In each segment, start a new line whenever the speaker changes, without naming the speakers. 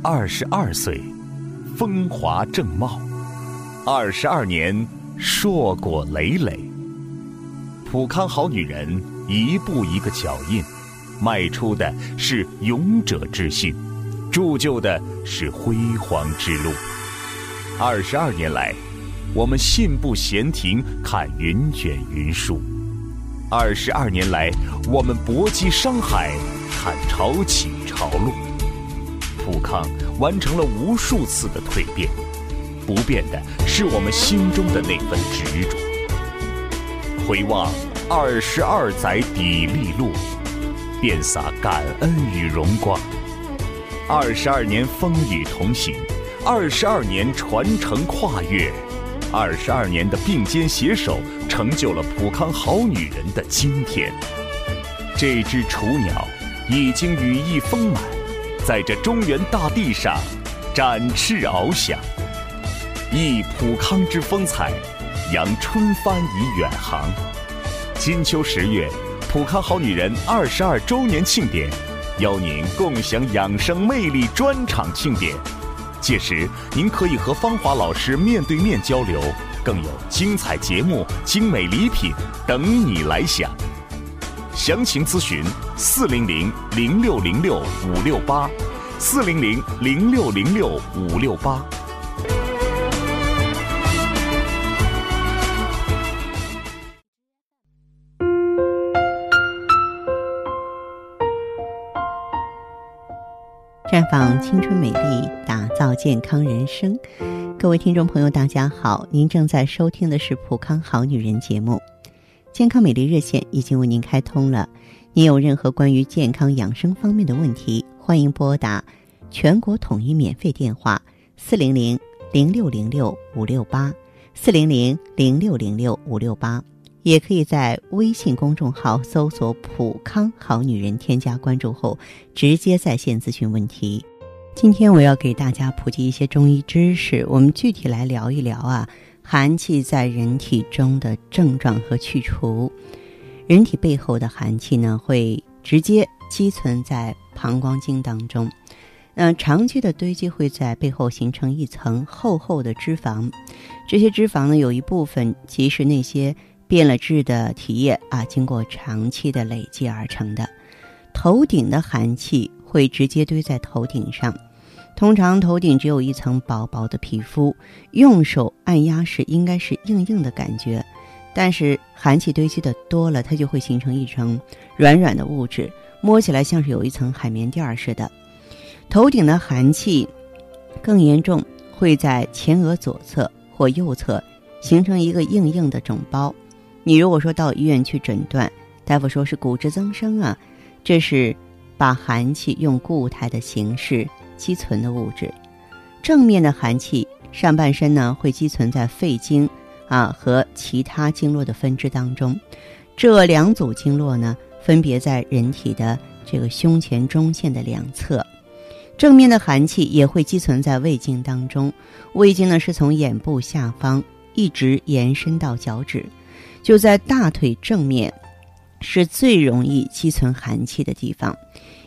二十二岁，风华正茂；二十二年，硕果累累。普康好女人，一步一个脚印，迈出的是勇者之心，铸就的是辉煌之路。二十二年来，我们信步闲庭，看云卷云舒；二十二年来，我们搏击商海，看潮起潮落。普康完成了无数次的蜕变，不变的是我们心中的那份执着。回望二十二载砥砺路，遍洒感恩与荣光。二十二年风雨同行，二十二年传承跨越，二十二年的并肩携手，成就了普康好女人的今天。这只雏鸟已经羽翼丰满。在这中原大地上展翅翱翔，忆普康之风采，扬春帆以远航。金秋十月，普康好女人二十二周年庆典，邀您共享养生魅力专场庆典。届时，您可以和芳华老师面对面交流，更有精彩节目、精美礼品等你来享。详情咨询四零零零六零六五六八，四零零零六零六五六八。
绽放青春美丽，打造健康人生。各位听众朋友，大家好，您正在收听的是《普康好女人》节目。健康美丽热线已经为您开通了，您有任何关于健康养生方面的问题，欢迎拨打全国统一免费电话四零零零六零六五六八四零零零六零六五六八，也可以在微信公众号搜索“普康好女人”，添加关注后直接在线咨询问题。今天我要给大家普及一些中医知识，我们具体来聊一聊啊。寒气在人体中的症状和去除，人体背后的寒气呢，会直接积存在膀胱经当中。那长期的堆积会在背后形成一层厚厚的脂肪，这些脂肪呢，有一部分即是那些变了质的体液啊，经过长期的累积而成的。头顶的寒气会直接堆在头顶上。通常头顶只有一层薄薄的皮肤，用手按压时应该是硬硬的感觉，但是寒气堆积的多了，它就会形成一层软软的物质，摸起来像是有一层海绵垫儿似的。头顶的寒气更严重，会在前额左侧或右侧形成一个硬硬的肿包。你如果说到医院去诊断，大夫说是骨质增生啊，这是把寒气用固态的形式。积存的物质，正面的寒气，上半身呢会积存在肺经啊和其他经络的分支当中。这两组经络呢，分别在人体的这个胸前中线的两侧。正面的寒气也会积存在胃经当中。胃经呢是从眼部下方一直延伸到脚趾，就在大腿正面，是最容易积存寒气的地方。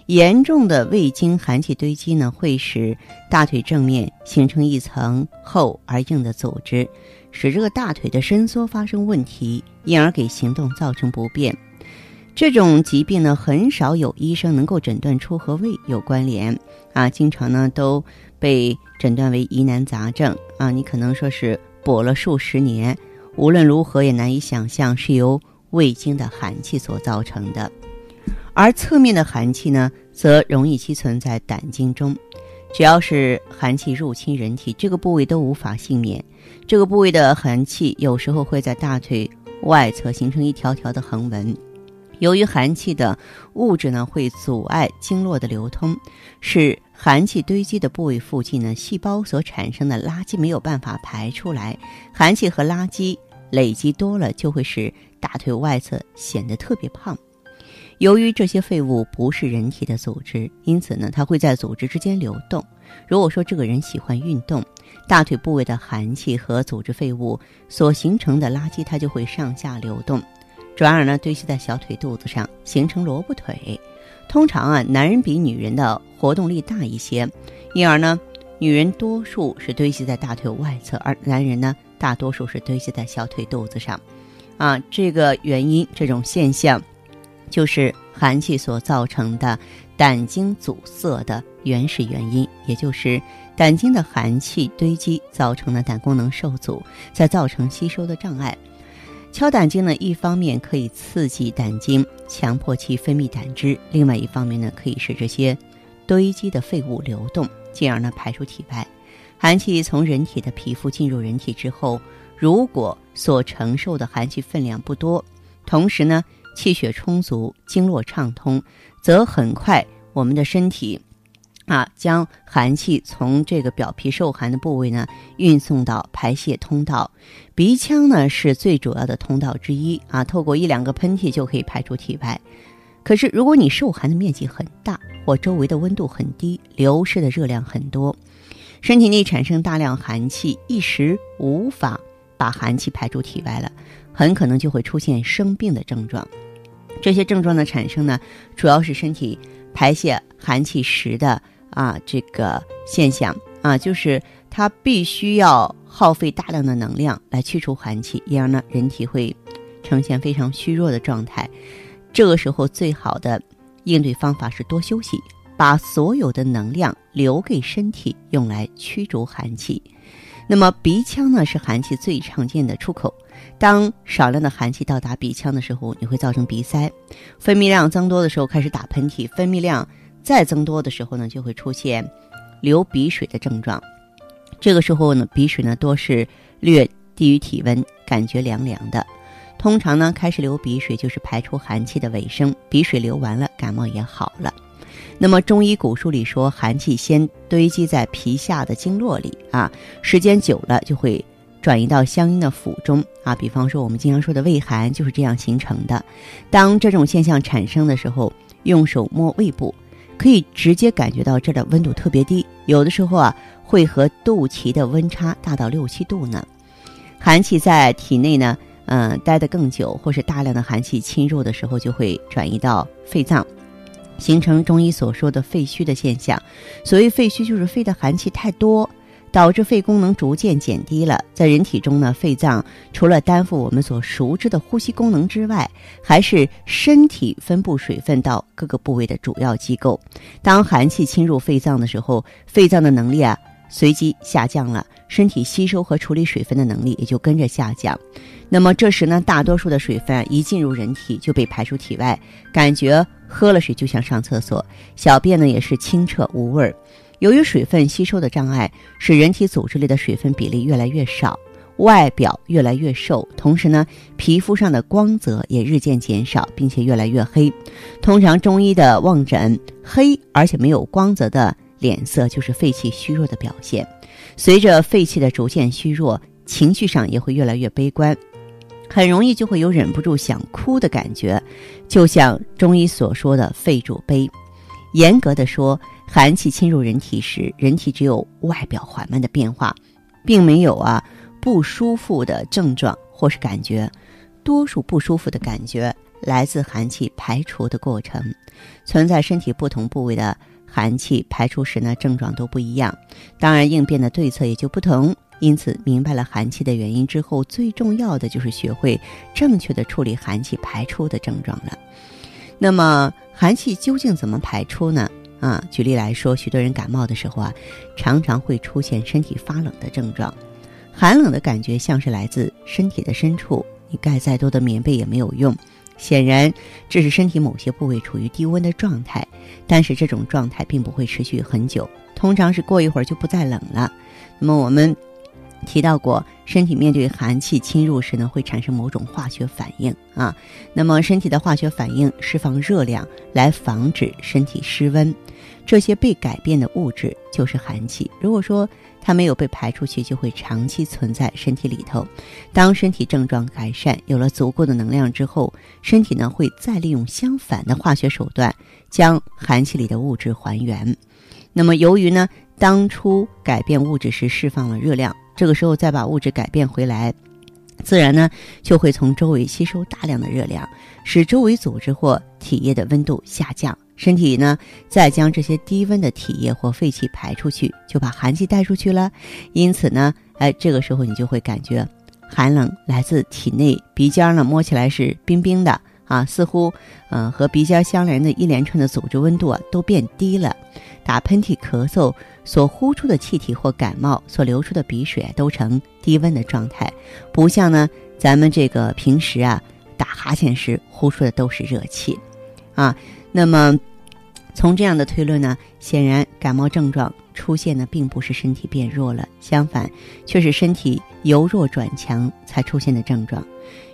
严重的胃经寒气堆积呢，会使大腿正面形成一层厚而硬的组织，使这个大腿的伸缩发生问题，因而给行动造成不便。这种疾病呢，很少有医生能够诊断出和胃有关联啊，经常呢都被诊断为疑难杂症啊。你可能说是补了数十年，无论如何也难以想象是由胃经的寒气所造成的。而侧面的寒气呢，则容易积存在胆经中。只要是寒气入侵人体，这个部位都无法幸免。这个部位的寒气有时候会在大腿外侧形成一条条的横纹。由于寒气的物质呢，会阻碍经络的流通，使寒气堆积的部位附近呢，细胞所产生的垃圾没有办法排出来。寒气和垃圾累积多了，就会使大腿外侧显得特别胖。由于这些废物不是人体的组织，因此呢，它会在组织之间流动。如果说这个人喜欢运动，大腿部位的寒气和组织废物所形成的垃圾，它就会上下流动，转而呢堆积在小腿肚子上，形成萝卜腿。通常啊，男人比女人的活动力大一些，因而呢，女人多数是堆积在大腿外侧，而男人呢，大多数是堆积在小腿肚子上。啊，这个原因，这种现象，就是寒气所造成的胆经阻塞的原始原因，也就是胆经的寒气堆积造成的胆功能受阻，再造成吸收的障碍。敲胆经呢，一方面可以刺激胆经，强迫其分泌胆汁；另外一方面呢，可以使这些堆积的废物流动，进而呢排出体外。寒气从人体的皮肤进入人体之后。如果所承受的寒气分量不多，同时呢气血充足、经络畅通，则很快我们的身体啊将寒气从这个表皮受寒的部位呢运送到排泄通道。鼻腔呢是最主要的通道之一啊，透过一两个喷嚏就可以排出体外。可是如果你受寒的面积很大，或周围的温度很低，流失的热量很多，身体内产生大量寒气，一时无法。把寒气排出体外了，很可能就会出现生病的症状。这些症状的产生呢，主要是身体排泄寒气时的啊这个现象啊，就是它必须要耗费大量的能量来驱除寒气，因而呢，人体会呈现非常虚弱的状态。这个时候，最好的应对方法是多休息，把所有的能量留给身体，用来驱逐寒气。那么鼻腔呢是寒气最常见的出口，当少量的寒气到达鼻腔的时候，你会造成鼻塞，分泌量增多的时候开始打喷嚏，分泌量再增多的时候呢，就会出现流鼻水的症状。这个时候呢，鼻水呢多是略低于体温，感觉凉凉的。通常呢，开始流鼻水就是排出寒气的尾声，鼻水流完了，感冒也好了。那么中医古书里说，寒气先堆积在皮下的经络里啊，时间久了就会转移到相应的腑中啊。比方说我们经常说的胃寒就是这样形成的。当这种现象产生的时候，用手摸胃部，可以直接感觉到这儿的温度特别低，有的时候啊会和肚脐的温差大到六七度呢。寒气在体内呢，嗯，待得更久，或是大量的寒气侵入的时候，就会转移到肺脏。形成中医所说的肺虚的现象。所谓肺虚，就是肺的寒气太多，导致肺功能逐渐减低了。在人体中呢，肺脏除了担负我们所熟知的呼吸功能之外，还是身体分布水分到各个部位的主要机构。当寒气侵入肺脏的时候，肺脏的能力啊随即下降了，身体吸收和处理水分的能力也就跟着下降。那么这时呢，大多数的水分一进入人体就被排出体外，感觉喝了水就像上厕所，小便呢也是清澈无味儿。由于水分吸收的障碍，使人体组织里的水分比例越来越少，外表越来越瘦，同时呢，皮肤上的光泽也日渐减少，并且越来越黑。通常中医的望诊，黑而且没有光泽的脸色就是肺气虚弱的表现。随着肺气的逐渐虚弱，情绪上也会越来越悲观。很容易就会有忍不住想哭的感觉，就像中医所说的“肺主悲”。严格的说，寒气侵入人体时，人体只有外表缓慢的变化，并没有啊不舒服的症状或是感觉。多数不舒服的感觉来自寒气排除的过程。存在身体不同部位的寒气排出时呢，症状都不一样，当然应变的对策也就不同。因此，明白了寒气的原因之后，最重要的就是学会正确的处理寒气排出的症状了。那么，寒气究竟怎么排出呢？啊，举例来说，许多人感冒的时候啊，常常会出现身体发冷的症状，寒冷的感觉像是来自身体的深处，你盖再多的棉被也没有用。显然，这是身体某些部位处于低温的状态，但是这种状态并不会持续很久，通常是过一会儿就不再冷了。那么我们。提到过，身体面对寒气侵入时呢，会产生某种化学反应啊。那么，身体的化学反应释放热量来防止身体失温，这些被改变的物质就是寒气。如果说它没有被排出去，就会长期存在身体里头。当身体症状改善，有了足够的能量之后，身体呢会再利用相反的化学手段，将寒气里的物质还原。那么，由于呢当初改变物质时释放了热量。这个时候再把物质改变回来，自然呢就会从周围吸收大量的热量，使周围组织或体液的温度下降，身体呢再将这些低温的体液或废气排出去，就把寒气带出去了。因此呢，哎，这个时候你就会感觉寒冷来自体内，鼻尖呢摸起来是冰冰的啊，似乎嗯和鼻尖相连的一连串的组织温度啊都变低了。打喷嚏、咳嗽所呼出的气体或感冒所流出的鼻水都呈低温的状态，不像呢咱们这个平时啊打哈欠时呼出的都是热气，啊，那么从这样的推论呢，显然感冒症状出现的并不是身体变弱了，相反，却是身体由弱转强才出现的症状。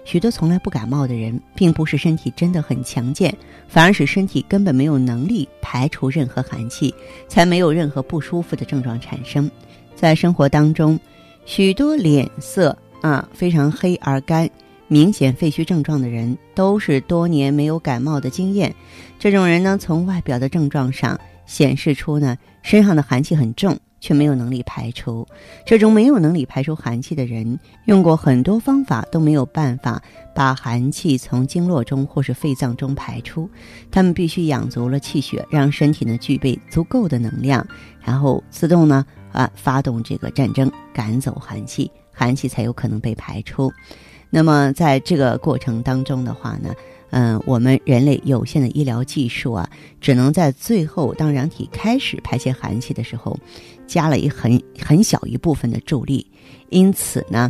许多从来不感冒的人，并不是身体真的很强健，反而是身体根本没有能力排除任何寒气，才没有任何不舒服的症状产生。在生活当中，许多脸色啊非常黑而干、明显肺虚症状的人，都是多年没有感冒的经验。这种人呢，从外表的症状上显示出呢，身上的寒气很重。却没有能力排出，这种没有能力排出寒气的人，用过很多方法都没有办法把寒气从经络中或是肺脏中排出。他们必须养足了气血，让身体呢具备足够的能量，然后自动呢啊发动这个战争，赶走寒气，寒气才有可能被排出。那么在这个过程当中的话呢？嗯，我们人类有限的医疗技术啊，只能在最后当人体开始排泄寒气的时候，加了一很很小一部分的助力。因此呢，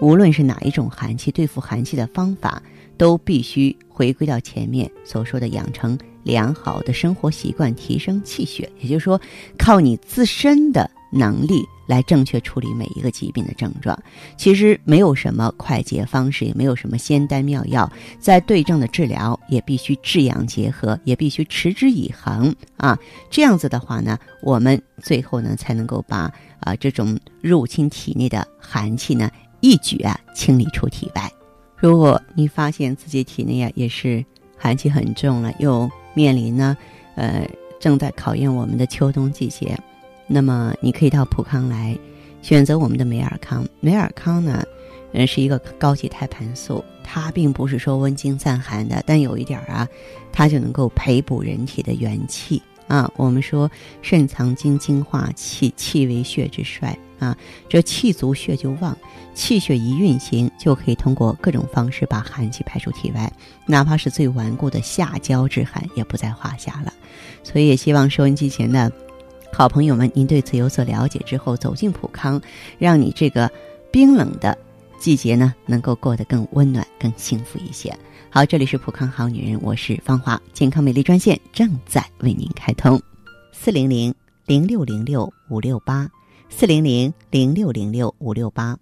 无论是哪一种寒气，对付寒气的方法，都必须回归到前面所说的养成良好的生活习惯，提升气血。也就是说，靠你自身的能力。来正确处理每一个疾病的症状，其实没有什么快捷方式，也没有什么仙丹妙药，在对症的治疗也必须治养结合，也必须持之以恒啊。这样子的话呢，我们最后呢才能够把啊这种入侵体内的寒气呢一举啊清理出体外。如果你发现自己体内啊也是寒气很重了，又面临呢呃正在考验我们的秋冬季节。那么你可以到普康来，选择我们的美尔康。美尔康呢，嗯，是一个高级胎盘素，它并不是说温经散寒的，但有一点啊，它就能够培补人体的元气啊。我们说肾藏精，精化气，气为血之帅啊，这气足血就旺，气血一运行，就可以通过各种方式把寒气排出体外，哪怕是最顽固的下焦之寒也不在话下了。所以也希望收音机前的。好朋友们，您对此有所了解之后，走进普康，让你这个冰冷的季节呢，能够过得更温暖、更幸福一些。好，这里是普康好女人，我是芳华，健康美丽专线正在为您开通，四零零零六零六五六八，四零零零六零六五六八。